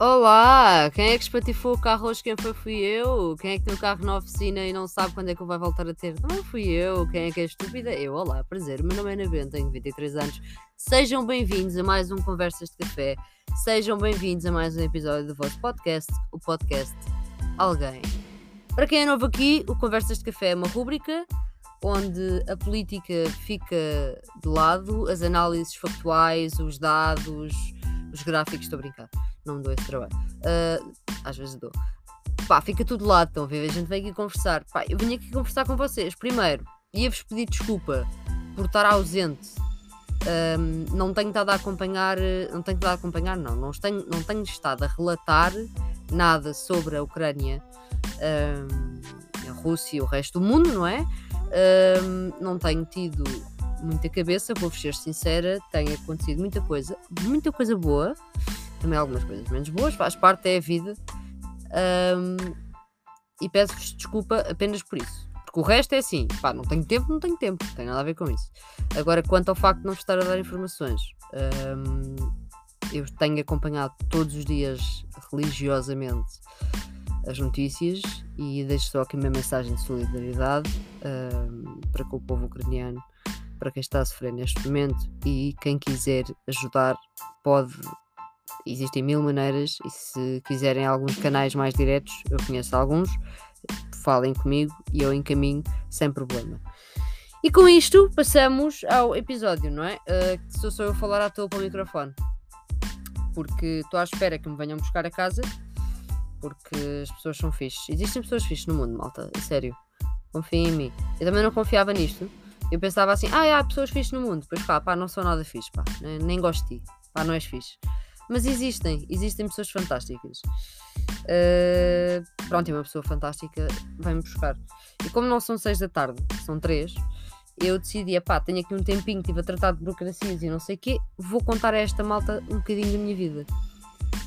Olá! Quem é que espatifou o carro hoje? Quem foi? Fui eu. Quem é que tem o carro na oficina e não sabe quando é que ele vai voltar a ter? Também fui eu. Quem é que é estúpida? Eu. Olá, prazer. O meu nome é Ana tenho 23 anos. Sejam bem-vindos a mais um Conversas de Café. Sejam bem-vindos a mais um episódio do vosso podcast, o podcast Alguém. Para quem é novo aqui, o Conversas de Café é uma rúbrica onde a política fica de lado, as análises factuais, os dados, os gráficos, estou a brincar não me dou esse trabalho. Uh, às vezes dou. Pá, fica tudo lá, estão a ver? A gente vem aqui conversar. Pá, eu vim aqui conversar com vocês. Primeiro, ia-vos pedir desculpa por estar ausente. Um, não tenho estado a acompanhar, não tenho estado a acompanhar, não, não tenho, não tenho estado a relatar nada sobre a Ucrânia, um, a Rússia e o resto do mundo, não é? Um, não tenho tido muita cabeça, vou ser sincera, tem acontecido muita coisa, muita coisa boa, também algumas coisas menos boas, faz parte, é a vida. Um, e peço-vos desculpa apenas por isso. Porque o resto é assim, pá, não tenho tempo, não tenho tempo, não tem nada a ver com isso. Agora, quanto ao facto de não estar a dar informações, um, eu tenho acompanhado todos os dias religiosamente as notícias e deixo só aqui uma mensagem de solidariedade um, para com o povo ucraniano, para quem está a sofrer neste momento e quem quiser ajudar pode Existem mil maneiras e se quiserem alguns canais mais diretos, eu conheço alguns, falem comigo e eu encaminho sem problema. E com isto passamos ao episódio, não é? Uh, sou só eu falar à toa para o microfone. Porque estou à espera que me venham buscar a casa. Porque as pessoas são fixes. Existem pessoas fixes no mundo, malta. Sério. Confiem em mim. Eu também não confiava nisto. Eu pensava assim, ah, há pessoas fixes no mundo. Depois, pá, pá, não sou nada fixe, pá. Nem, nem gosto de ti. Pá, não és fixe. Mas existem, existem pessoas fantásticas. Uh, pronto, e uma pessoa fantástica vai-me buscar. E como não são seis da tarde, são três, eu decidi, pá, tenho aqui um tempinho, estive a tratar de burocracias e não sei o quê, vou contar a esta malta um bocadinho da minha vida.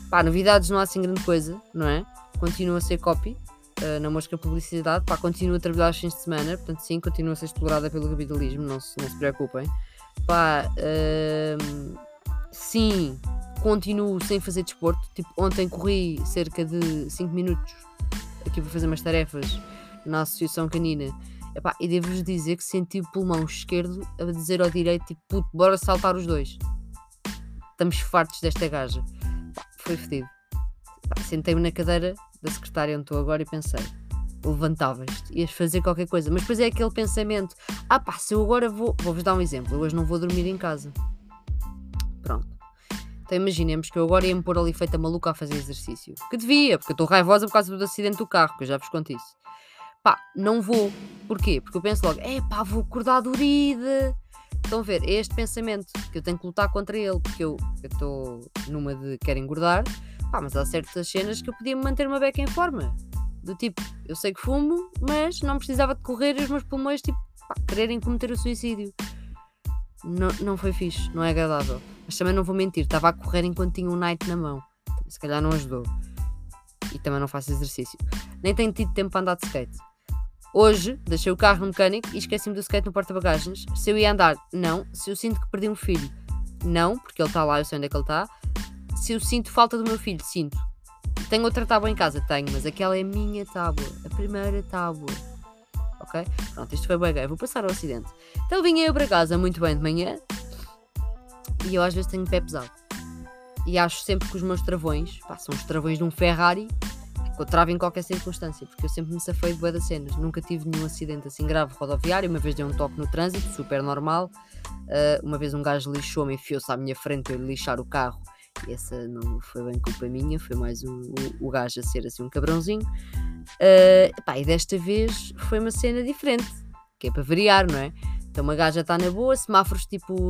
Pá, novidades não há assim grande coisa, não é? Continuo a ser copy, uh, na mosca publicidade, pá, continuo a trabalhar aos fins de semana, portanto sim, continuo a ser explorada pelo capitalismo, não se, não se preocupem. Pá, uh, sim, continuo sem fazer desporto. Tipo, ontem corri cerca de 5 minutos aqui para fazer umas tarefas na Associação Canina. Epá, e devo-vos dizer que senti o pulmão esquerdo a dizer ao direito, tipo, puto, bora saltar os dois. Estamos fartos desta gaja. Foi fedido. Sentei-me na cadeira da secretária onde estou agora e pensei, levantavas-te, ias fazer qualquer coisa. Mas depois é aquele pensamento, ah pá, se eu agora vou, vou-vos dar um exemplo, eu hoje não vou dormir em casa. Imaginemos que eu agora ia me pôr ali feita maluca a fazer exercício. Que devia, porque eu estou raivosa por causa do acidente do carro, que eu já vos conto isso. Pá, não vou. Porquê? Porque eu penso logo, é pá, vou acordar dorida. Estão a ver? É este pensamento que eu tenho que lutar contra ele, porque eu estou numa de quero engordar, pá, mas há certas cenas que eu podia manter uma beca em forma. Do tipo, eu sei que fumo, mas não precisava de correr e os meus pulmões, tipo, pá, quererem cometer o suicídio. Não, não foi fixe, não é agradável. Mas também não vou mentir, estava a correr enquanto tinha um night na mão. Se calhar não ajudou. E também não faço exercício. Nem tenho tido tempo para andar de skate. Hoje deixei o carro no mecânico e esqueci-me do skate no porta-bagagens. Se eu ia andar, não. Se eu sinto que perdi um filho, não, porque ele está lá, eu sei onde é que ele está. Se eu sinto falta do meu filho, sinto. Tenho outra tábua em casa? Tenho, mas aquela é a minha tábua. A primeira tábua. Ok? Pronto, isto foi bem gay. Vou passar ao acidente. Então vinha eu para casa muito bem de manhã, e eu às vezes tenho pé pesado. E acho sempre que os meus travões, pá, são os travões de um Ferrari, que eu travo em qualquer circunstância, porque eu sempre me safei de boa das cenas. Nunca tive nenhum acidente assim grave rodoviário. Uma vez dei um toque no trânsito, super normal. Uh, uma vez um gajo lixou-me, enfiou-se à minha frente para lixar o carro. E essa não foi bem culpa minha, foi mais o, o, o gajo a ser assim um cabrãozinho. Uh, pá, e desta vez foi uma cena diferente, que é para variar, não é? Então uma gaja está na boa, semáforos tipo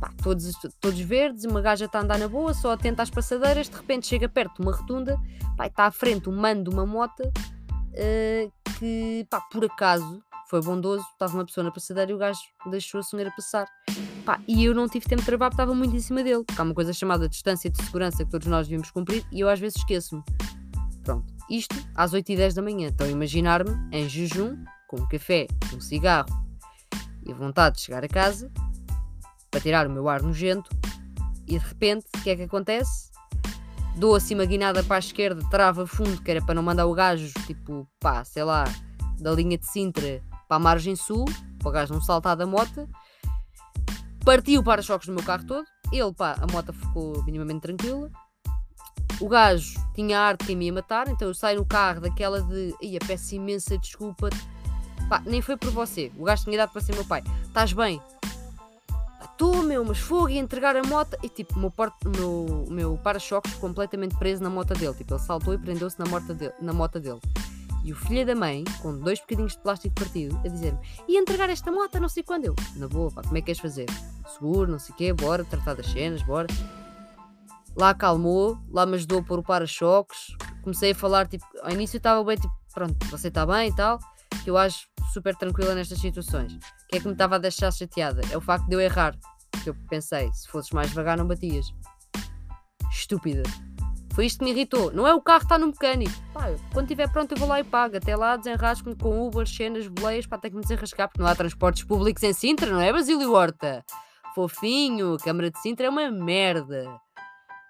pá, todos, todos verdes, uma gaja está a andar na boa, só atenta às passadeiras, de repente chega perto de uma rotunda, pá, está à frente um mano de uma moto uh, que, pá, por acaso, foi bondoso, estava uma pessoa na passadeira e o gajo deixou a senhora passar. Pá, e eu não tive tempo de trabalho, estava muito em cima dele, porque há uma coisa chamada distância de segurança que todos nós devíamos cumprir e eu às vezes esqueço-me. Pronto, isto às 8 e 10 da manhã. Então imaginar-me em jejum, com um café, um cigarro e a vontade de chegar a casa para tirar o meu ar nojento. E de repente, o que é que acontece? dou assim uma guinada para a esquerda, trava fundo, que era para não mandar o gajo, tipo, pá, sei lá, da linha de Sintra para a margem sul, para o gajo não saltar da moto. Parti o para-choques do meu carro todo. Ele, pá, a moto ficou minimamente tranquila. O gajo tinha a arte que me ia matar, então eu saio no carro daquela de. Ia, peço imensa desculpa. Pá, nem foi por você. O gajo tinha dado para ser meu pai. Estás bem? Estou, meu, mas fogo e entregar a moto. E tipo, meu, meu, meu para-choques completamente preso na moto dele. Tipo, ele saltou e prendeu-se na, de na moto dele. E o filho da mãe, com dois bocadinhos de plástico partido, a dizer-me: e entregar esta moto não sei quando eu. Na boa, pá, como é que queres fazer? Seguro, não sei o quê, bora, tratar das cenas, bora. Lá acalmou, lá me ajudou a pôr o para-choques. Comecei a falar, tipo, ao início estava bem, tipo, pronto, você está bem e tal. Que eu acho super tranquila nestas situações. O que é que me estava a deixar chateada? É o facto de eu errar. Que eu pensei, se fosses mais devagar, não batias. Estúpida. Foi isto que me irritou. Não é o carro estar no mecânico. Quando estiver pronto eu vou lá e pago. Até lá desenrasco-me com Uber, cenas, boleias, para ter que me desenrascar, porque não há transportes públicos em Sintra, não é, Basílio Horta? Fofinho, Câmara de Sintra é uma merda.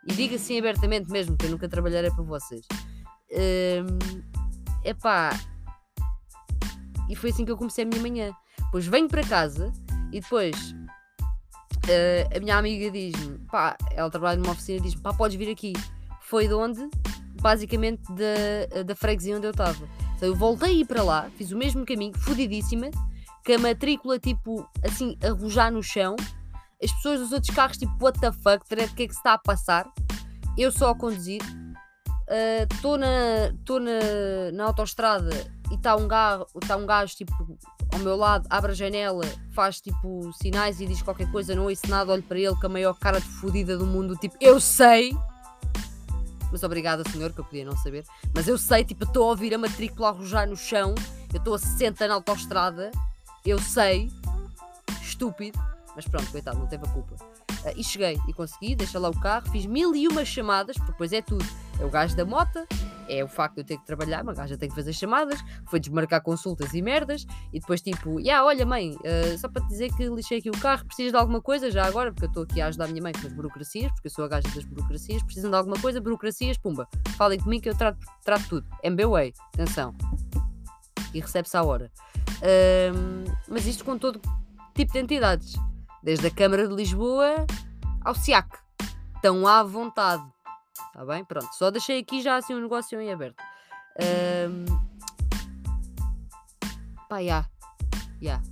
E diga assim abertamente mesmo, que eu nunca trabalharei para vocês. É um, pá. E foi assim que eu comecei a minha manhã. Pois venho para casa e depois uh, a minha amiga diz-me, pá, ela trabalha numa oficina diz-me, pá, podes vir aqui. Foi de onde? Basicamente da, da freguesia onde eu estava. Então eu voltei para lá, fiz o mesmo caminho, fudidíssima, com a matrícula tipo assim, a rojar no chão as pessoas dos outros carros, tipo, what the fuck, o que é que se está a passar? Eu só a conduzir. Estou uh, na, na, na autostrada e está um, gajo, tá um gajo, tipo, ao meu lado, abre a janela, faz, tipo, sinais e diz qualquer coisa, não ouço nada, olho para ele com a maior cara de fodida do mundo, tipo, eu sei. Mas obrigada, senhor, que eu podia não saber. Mas eu sei, tipo, estou a ouvir a matrícula arrojar no chão, eu estou a 60 na autostrada, eu sei, estúpido. Mas pronto, coitado, não teve a culpa. Uh, e cheguei e consegui, deixa lá o carro, fiz mil e uma chamadas, porque depois é tudo. É o gajo da mota, é o facto de eu ter que trabalhar, uma gaja tem que fazer chamadas, foi desmarcar consultas e merdas, e depois tipo, yeah, olha mãe, uh, só para te dizer que lixei aqui o carro, precisas de alguma coisa já agora, porque eu estou aqui a ajudar a minha mãe com as burocracias, porque eu sou a gaja das burocracias, precisam de alguma coisa, burocracias, pumba, falem comigo que eu trato, trato tudo. MBWay, atenção. E recebe-se à hora. Mas isto com todo tipo de entidades desde a Câmara de Lisboa ao SIAC. Estão à vontade. Está bem? Pronto, só deixei aqui já assim um negócio em aberto. Um... Pá, já.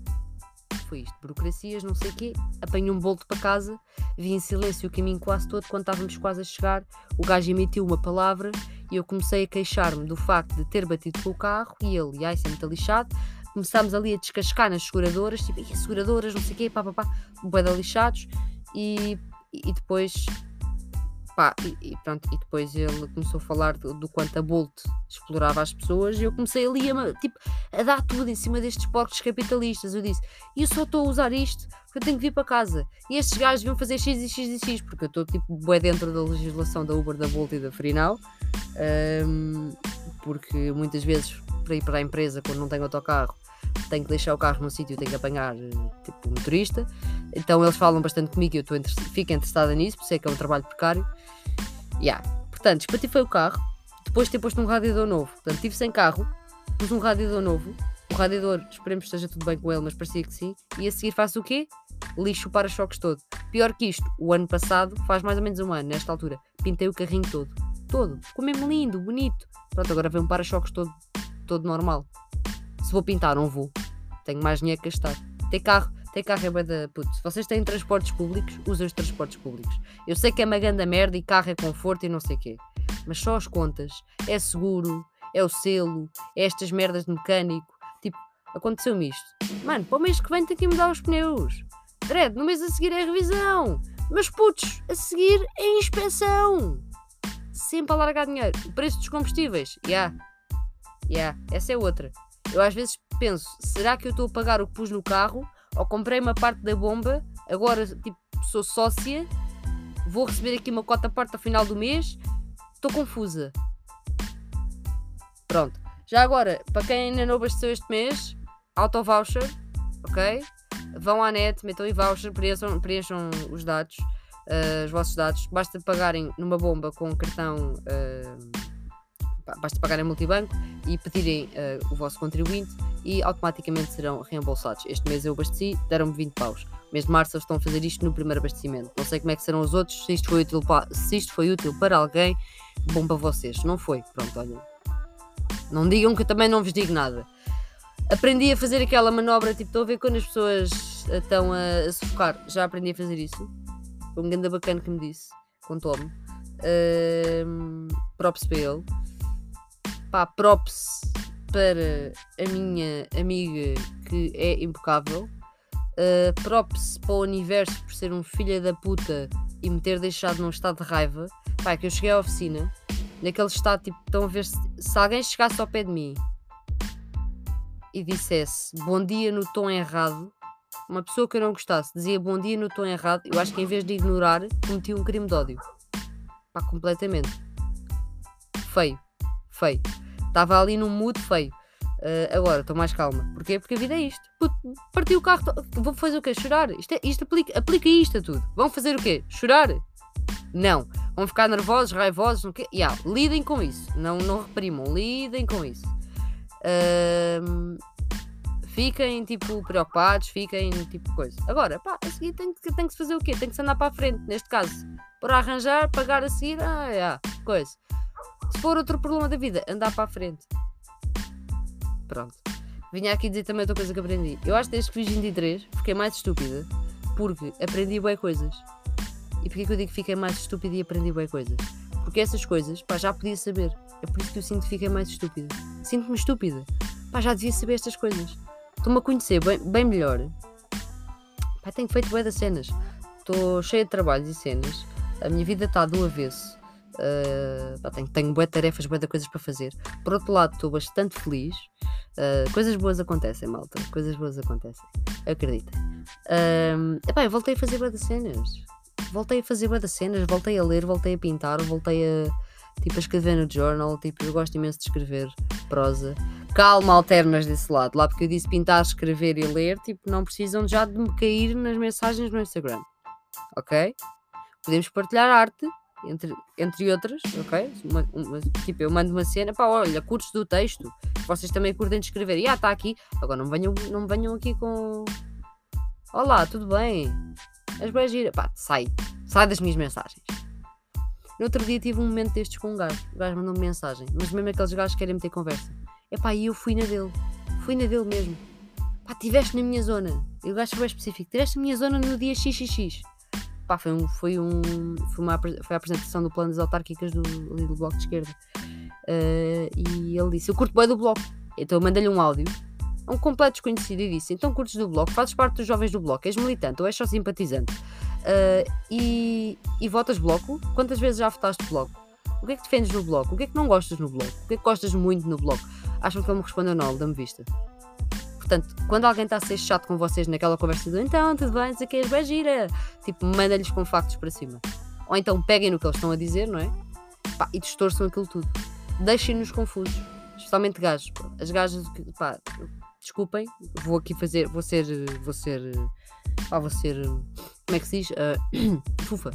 Foi isto. Burocracias, não sei o quê. Apanhei um bolto para casa. Vi em silêncio o caminho quase todo. Quando estávamos quase a chegar, o gajo emitiu uma palavra e eu comecei a queixar-me do facto de ter batido com o carro e ele, ai, isso é lixado começámos ali a descascar nas seguradoras, tipo, e seguradoras, não sei o quê, pá, pá, pá, de lixados, e, e depois, pá, e, e, pronto, e depois ele começou a falar do, do, quanto a Bolt explorava as pessoas, e eu comecei ali a, tipo, a dar tudo em cima destes porcos capitalistas, eu disse, eu só estou a usar isto porque eu tenho que vir para casa, e estes gajos deviam fazer X e X e X, porque eu estou, tipo, bué dentro da legislação da Uber, da Bolt e da Frinal, um, porque muitas vezes para ir para a empresa quando não tenho autocarro tenho que deixar o carro num sítio, tenho que apanhar tipo motorista. Então eles falam bastante comigo e eu estou inter fico interessada nisso, por isso é que é um trabalho precário. Yeah. Portanto, espatifei o carro, depois de ter posto um radiador novo. Portanto, estive sem carro, pus um radiador novo. O radiador, esperemos que esteja tudo bem com ele, mas parecia que sim. E a seguir faço o quê? Lixo o para-choques todo. Pior que isto, o ano passado, faz mais ou menos um ano, nesta altura, pintei o carrinho todo. Todo. Ficou mesmo lindo, bonito. Pronto, agora vem um para-choques todo, todo normal. Vou pintar, não vou. Tenho mais dinheiro que gastar. Ter carro, ter carro é bué da puto. Se vocês têm transportes públicos, usem os transportes públicos. Eu sei que é uma grande merda e carro é conforto e não sei o quê. Mas só as contas. É seguro, é o selo, é estas merdas de mecânico. Tipo, aconteceu-me isto. Mano, para o mês que vem tem que mudar os pneus. Dredd, no mês a seguir é a revisão. Mas putos, a seguir é a inspeção. Sempre a largar dinheiro. O preço dos combustíveis. Ya. Yeah. Ya. Yeah. Essa é outra. Eu às vezes penso, será que eu estou a pagar o que pus no carro? Ou comprei uma parte da bomba, agora tipo, sou sócia, vou receber aqui uma cota parte ao final do mês, estou confusa. Pronto. Já agora, para quem ainda não abasteceu este mês, auto voucher, ok? Vão à net, metam em voucher, preencham, preencham os dados. uh, os vossos dados, basta pagarem numa bomba com cartão. Uh, basta pagarem multibanco e pedirem uh, o vosso contribuinte e automaticamente serão reembolsados. Este mês eu abasteci, deram-me 20 paus. mês de março eles estão a fazer isto no primeiro abastecimento. Não sei como é que serão os outros, se isto foi útil para, se isto foi útil para alguém, bom para vocês. Não foi, pronto, olha. Não digam que eu também não vos digo nada. Aprendi a fazer aquela manobra, tipo, estou a ver quando as pessoas estão a, a sufocar. Já aprendi a fazer isso. Foi um grande bacana que me disse, contou-me. Uh, props para ele. Pá, props para a minha amiga que é impecável. Uh, props para o universo por ser um filho da puta e me ter deixado num estado de raiva. Pá, é que eu cheguei à oficina, naquele estado, tipo, estão a ver se, se alguém chegasse ao pé de mim e dissesse bom dia no tom errado, uma pessoa que eu não gostasse dizia bom dia no tom errado, eu acho que em vez de ignorar, cometi um crime de ódio. Pá, completamente. Feio. Feio. Estava ali num mood feio. Uh, agora estou mais calma. Porquê? Porque a vida é isto. Puto, parti o carro. Vou fazer o quê? Chorar? Isto, é, isto aplica, aplica isto a tudo. Vão fazer o quê? Chorar? Não. Vão ficar nervosos, raivosos. Não quê? Yeah, lidem com isso. Não, não reprimam. Lidem com isso. Uh, fiquem tipo preocupados, fiquem tipo coisa. Agora, pá, a seguir tem que, tem que se fazer o quê? Tem que se andar para a frente, neste caso. Para arranjar, pagar a seguir, ah, é, coisa. Se for outro problema da vida, andar para a frente. Pronto. Vinha aqui dizer também outra coisa que aprendi. Eu acho que desde que fiz 23 fiquei mais estúpida porque aprendi bem coisas. E porquê que eu digo que fiquei mais estúpida e aprendi bem coisas? Porque essas coisas, pá, já podia saber. É por isso que eu sinto que fiquei mais estúpida. Sinto-me estúpida. Pá, já devia saber estas coisas. Estou-me a conhecer bem, bem melhor. Pá, tenho feito bué das cenas. Estou cheia de trabalhos e cenas. A minha vida está do avesso. Uh, tenho, tenho bué tarefas, de coisas para fazer. Por outro lado, estou bastante feliz. Uh, coisas boas acontecem, malta. Coisas boas acontecem. Acreditem. Uh, epá, eu voltei a fazer de cenas. Voltei a fazer de cenas. Voltei a ler, voltei a pintar, voltei a, tipo, a escrever no journal. Tipo, eu gosto imenso de escrever prosa calma alternas desse lado. Lá porque eu disse pintar, escrever e ler, tipo, não precisam já de me cair nas mensagens no Instagram. Ok? Podemos partilhar arte, entre, entre outras, ok? Uma, uma, tipo, eu mando uma cena, pá, olha, cursos do texto, vocês também curtem de escrever. E ah, está aqui. Agora não venham, não venham aqui com. Olá, tudo bem? As boas gira. Pá, sai. Sai das minhas mensagens. No outro dia tive um momento destes com um gajo. O gajo mandou-me mensagem. Mas mesmo aqueles gajos que querem meter conversa. Epá, e eu fui na dele. Fui na dele mesmo. Pá, estiveste na minha zona. Eu gasto bem específico. Estiveste na minha zona no dia XXX. Pá, foi, um, foi, um, foi, uma, foi a apresentação do plano das autárquicas do, ali do Bloco de Esquerda. Uh, e ele disse: Eu curto bem do Bloco. Então eu mandei-lhe um áudio. A um completo desconhecido e disse: Então curtes do Bloco, fazes parte dos jovens do Bloco, és militante ou és só simpatizante? Uh, e, e votas Bloco? Quantas vezes já votaste Bloco? O que é que defendes no Bloco? O que é que não gostas no Bloco? O que é que gostas muito no Bloco? acham que ele me respondeu não, dá-me vista. Portanto, quando alguém está a ser chato com vocês naquela conversa então, tudo bem, dizer que és bem gira, tipo, manda-lhes com factos para cima. Ou então peguem no que eles estão a dizer, não é? Pá, e distorçam aquilo tudo. Deixem-nos confusos. Especialmente gajos. As gajas, pá, desculpem, vou aqui fazer, vou ser, vou ser, pá, vou ser, como é que se diz? Uh, fufa.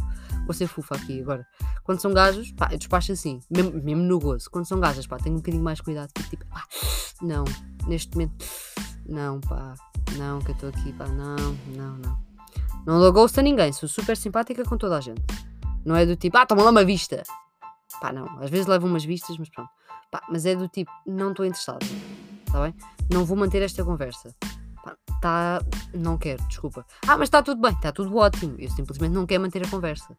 Vou ser fufa aqui agora. Quando são gajos, pá, eu despacho assim, mesmo, mesmo no gozo. Quando são gajas, pá, tenho um bocadinho mais cuidado. Tipo pá, não, neste momento, não, pá, não, que eu estou aqui, pá, não, não, não. Não dou gosto a ninguém, sou super simpática com toda a gente. Não é do tipo, ah, toma lá uma vista. Pá, não, às vezes levo umas vistas, mas pronto. Pá, mas é do tipo, não estou interessado. Está bem? Não vou manter esta conversa. Pá, tá, não quero, desculpa. Ah, mas está tudo bem, está tudo ótimo. Eu simplesmente não quero manter a conversa.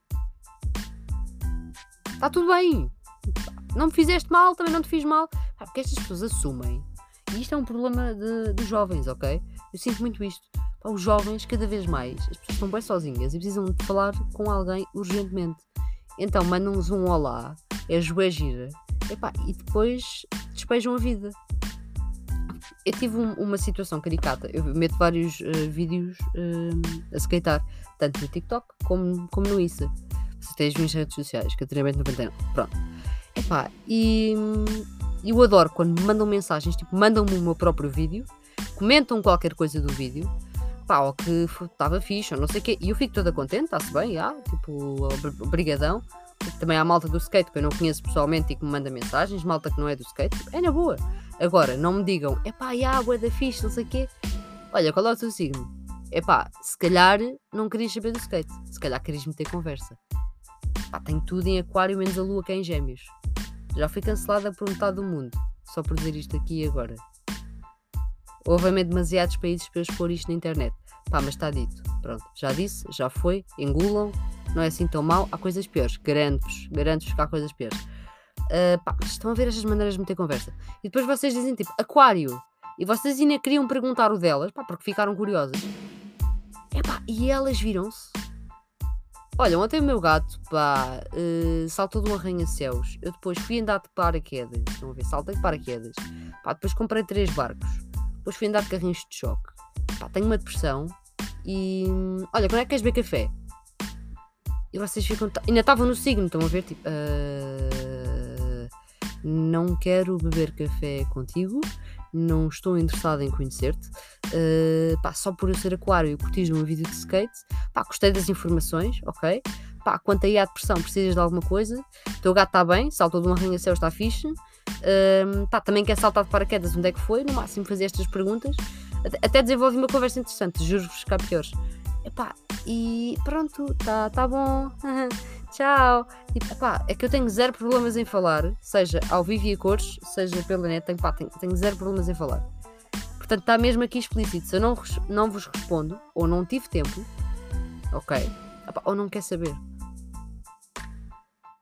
Está tudo bem. Não me fizeste mal, também não te fiz mal. Porque estas pessoas assumem. E isto é um problema de, de jovens, ok? Eu sinto muito isto. os jovens, cada vez mais, as pessoas estão bem sozinhas e precisam de falar com alguém urgentemente. Então mandam-nos um olá, é joé gira, epá, e depois despejam a vida. Eu tive um, uma situação caricata. Eu meto vários uh, vídeos uh, a skatear, tanto no TikTok como, como no Insta se tens minhas redes sociais, Catarina 99. Pronto. Epá, e eu adoro quando me mandam mensagens, tipo, mandam-me o meu próprio vídeo, comentam qualquer coisa do vídeo, pá, ou que estava fixe, ou não sei o quê. E eu fico toda contente, está-se bem, já, tipo, obrigadão. Também há malta do skate que eu não conheço pessoalmente e que me manda mensagens, malta que não é do skate, é na boa. Agora, não me digam, é pá, a água da fixe, não sei o quê. Olha, qual é o teu signo? É pá, se calhar não querias saber do skate, se calhar querias meter conversa. Pá, tenho tudo em aquário menos a lua que é em gêmeos. Já fui cancelada por metade do mundo, só por dizer isto aqui e agora. Houve demasiados países para eu expor isto na internet. Pá, mas está dito. Pronto, já disse, já foi, engulam, não é assim tão mal. Há coisas piores, garanto-vos, garanto-vos que há coisas piores. Uh, pá, estão a ver estas maneiras de meter conversa. E depois vocês dizem tipo, aquário. E vocês ainda queriam perguntar o delas, pá, porque ficaram curiosas. Epá, e elas viram-se. Olha, ontem o meu gato, pá, uh, saltou de um arranha-céus. Eu depois fui andar de paraquedas. Estão a ver? Saltei de paraquedas. Pá, depois comprei três barcos. Depois fui andar de carrinhos de choque. Pá, tenho uma depressão. E. Olha, quando é que queres beber café? E vocês ficam. Ainda estavam no signo, estão a ver? Tipo. Uh... Não quero beber café contigo. Não estou interessado em conhecer-te. Uh, só por eu ser aquário e curtir uma vida de skate. Pá, gostei das informações, ok? Pá, quanto aí à depressão, precisas de alguma coisa? O teu gato está bem, saltou de um arranha-céu, está fixe. Um, pá, também quer saltar de paraquedas, onde é que foi? No máximo fazer estas perguntas. Até, até desenvolvi uma conversa interessante, juro-vos que há piores. Epá, e pronto, tá, tá bom. Tchau. Tipo, epá, é que eu tenho zero problemas em falar, seja ao vivo e a cores, seja pela net, tenho, pá, tenho, tenho zero problemas em falar. Portanto, está mesmo aqui explícito. Se eu não, não vos respondo, ou não tive tempo, ok? Epá, ou não quer saber.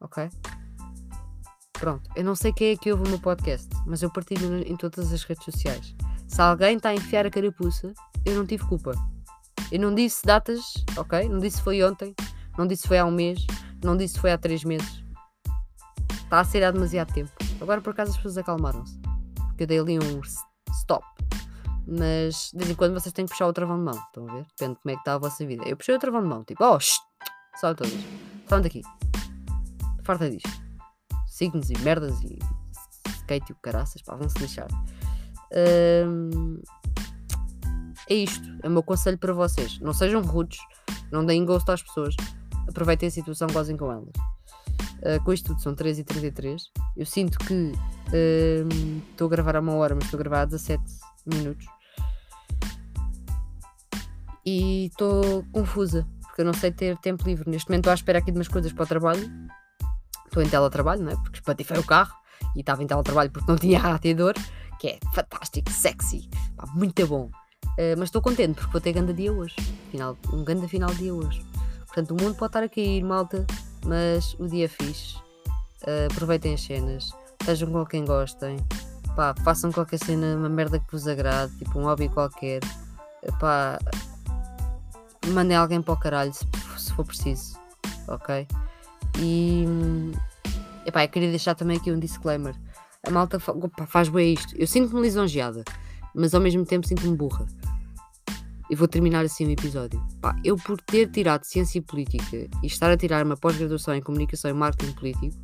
Ok? Pronto, eu não sei quem é que ouve o meu podcast, mas eu partilho em todas as redes sociais. Se alguém está a enfiar a carapuça, eu não tive culpa. Eu não disse datas, ok? Não disse foi ontem, não disse foi há um mês, não disse foi há três meses. Está a ser há demasiado tempo. Agora por acaso as pessoas acalmaram-se. Porque eu dei ali um stop. Mas de vez em quando vocês têm que puxar o travão de mão. Estão a ver? Depende de como é que está a vossa vida. Eu puxei o travão de mão, tipo, oh, shh, salve todas. Salve daqui. Farta disto signos e merdas e skate e o caraças, pá, vão-se lixar. Um, é isto, é o meu conselho para vocês. Não sejam rudes, não deem gosto às pessoas, aproveitem a situação, gozem com elas. Uh, com isto tudo, são 3h33. Eu sinto que estou uh, a gravar a uma hora, mas estou a gravar a 17 minutos. E estou confusa, porque eu não sei ter tempo livre. Neste momento estou à espera aqui de umas coisas para o trabalho estou em teletrabalho, não é? Porque espatifei o carro e estava em teletrabalho porque não tinha ratidor, que é fantástico, sexy, pá, muito bom. Uh, mas estou contente porque vou ter grande dia hoje. Final, um grande final de dia hoje. Portanto, o mundo pode estar a cair, malta, mas o dia é fixe. Uh, aproveitem as cenas, estejam com quem gostem, pá, façam qualquer cena, uma merda que vos agrade, tipo um hobby qualquer. Pá, mandem alguém para o caralho se, se for preciso, ok? E epá, eu queria deixar também aqui um disclaimer. A malta opa, faz bem isto. Eu sinto-me lisonjeada, mas ao mesmo tempo sinto-me burra. E vou terminar assim o episódio. Pá, eu, por ter tirado Ciência Política e estar a tirar uma pós-graduação em Comunicação e Marketing Político,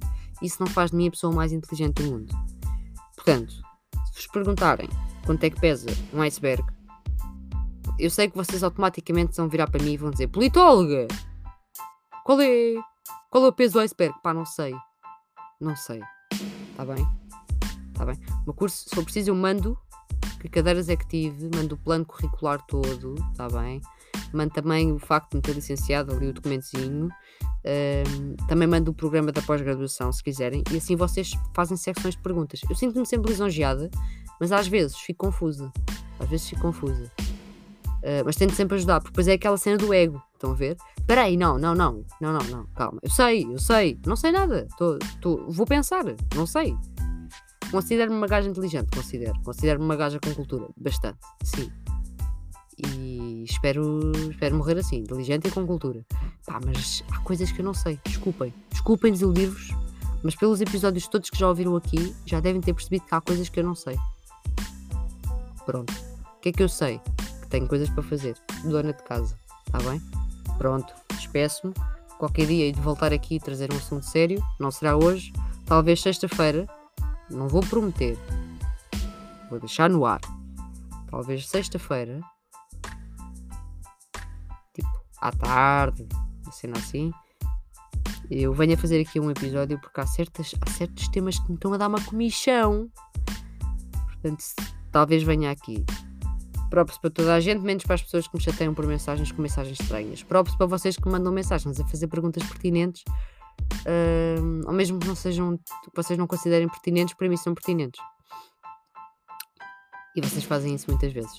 isso não faz de mim a pessoa mais inteligente do mundo. Portanto, se vos perguntarem quanto é que pesa um iceberg, eu sei que vocês automaticamente vão virar para mim e vão dizer: Politóloga! Qual é qual é o peso do iceberg? Pá, não sei. Não sei. Está bem? Está bem. O meu curso, se for preciso, eu mando que cadeiras é que tive, mando o plano curricular todo, está bem? Mando também o facto de me ter licenciado ali o documentozinho. Um, também mando o programa da pós-graduação, se quiserem. E assim vocês fazem secções de perguntas. Eu sinto-me sempre lisonjeada, mas às vezes fico confusa. Às vezes fico confusa. Uh, mas tento sempre ajudar, porque depois é aquela cena do ego. Estão a ver? Peraí, não, não, não, não, não, não, calma. Eu sei, eu sei, não sei nada. Tô, tô, vou pensar, não sei. Considero-me uma gaja inteligente, considero. Considero-me uma gaja com cultura, bastante, sim. E espero, espero morrer assim, inteligente e com cultura. Pá, mas há coisas que eu não sei, desculpem. Desculpem desiludir-vos, mas pelos episódios todos que já ouviram aqui, já devem ter percebido que há coisas que eu não sei. Pronto. O que é que eu sei? Que tenho coisas para fazer. Dona de casa, está bem? Pronto, despeço-me. Qualquer dia de voltar aqui e trazer um assunto sério. Não será hoje, talvez sexta-feira. Não vou prometer. Vou deixar no ar. Talvez sexta-feira à tarde, cena assim. Eu venho a fazer aqui um episódio porque há, certas, há certos temas que me estão a dar uma comichão. Portanto, talvez venha aqui. Próprio para toda a gente, menos para as pessoas que me chateiam por mensagens com mensagens estranhas. Próprio para vocês que mandam mensagens a fazer perguntas pertinentes, uh, ou mesmo que não sejam, que vocês não considerem pertinentes, para mim são pertinentes. E vocês fazem isso muitas vezes.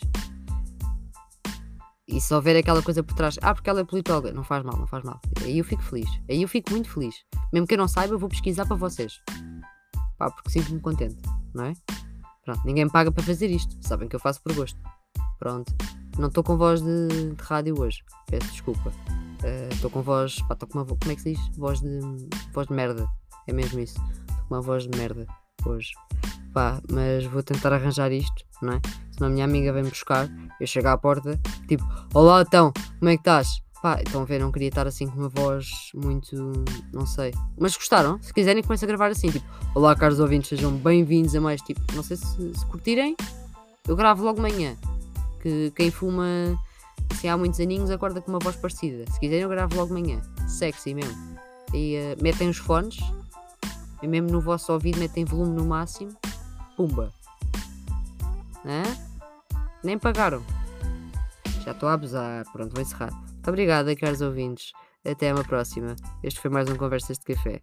E se houver aquela coisa por trás, ah, porque ela é politóloga, não faz mal, não faz mal. Aí eu fico feliz. Aí eu fico muito feliz. Mesmo que eu não saiba, eu vou pesquisar para vocês. Pá, porque sinto-me contente, não é? Pronto, ninguém me paga para fazer isto. Sabem que eu faço por gosto. Pronto. Não estou com voz de, de, rádio hoje. Peço desculpa. Estou uh, com voz. Pá, estou com uma. Como é que se diz? Voz de. Voz de merda. É mesmo isso. Estou com uma voz de merda hoje. Pá, mas vou tentar arranjar isto, não é? Senão a minha amiga vem buscar, eu chego à porta, tipo, olá então, como é que estás? Pá, estão a ver, não queria estar assim com uma voz muito. não sei. Mas gostaram? Se quiserem, comecem a gravar assim, tipo, olá caros ouvintes, sejam bem-vindos a mais, tipo, não sei se, se curtirem, eu gravo logo manhã. Que quem fuma assim há muitos aninhos acorda com uma voz parecida. Se quiserem, eu gravo logo manhã. Sexy mesmo. E uh, metem os fones, e mesmo no vosso ouvido, metem volume no máximo. Pumba. Hã? Nem pagaram. Já estou a abusar. Pronto, vou encerrar. Obrigada, caros ouvintes. Até uma próxima. Este foi mais um Conversas de Café.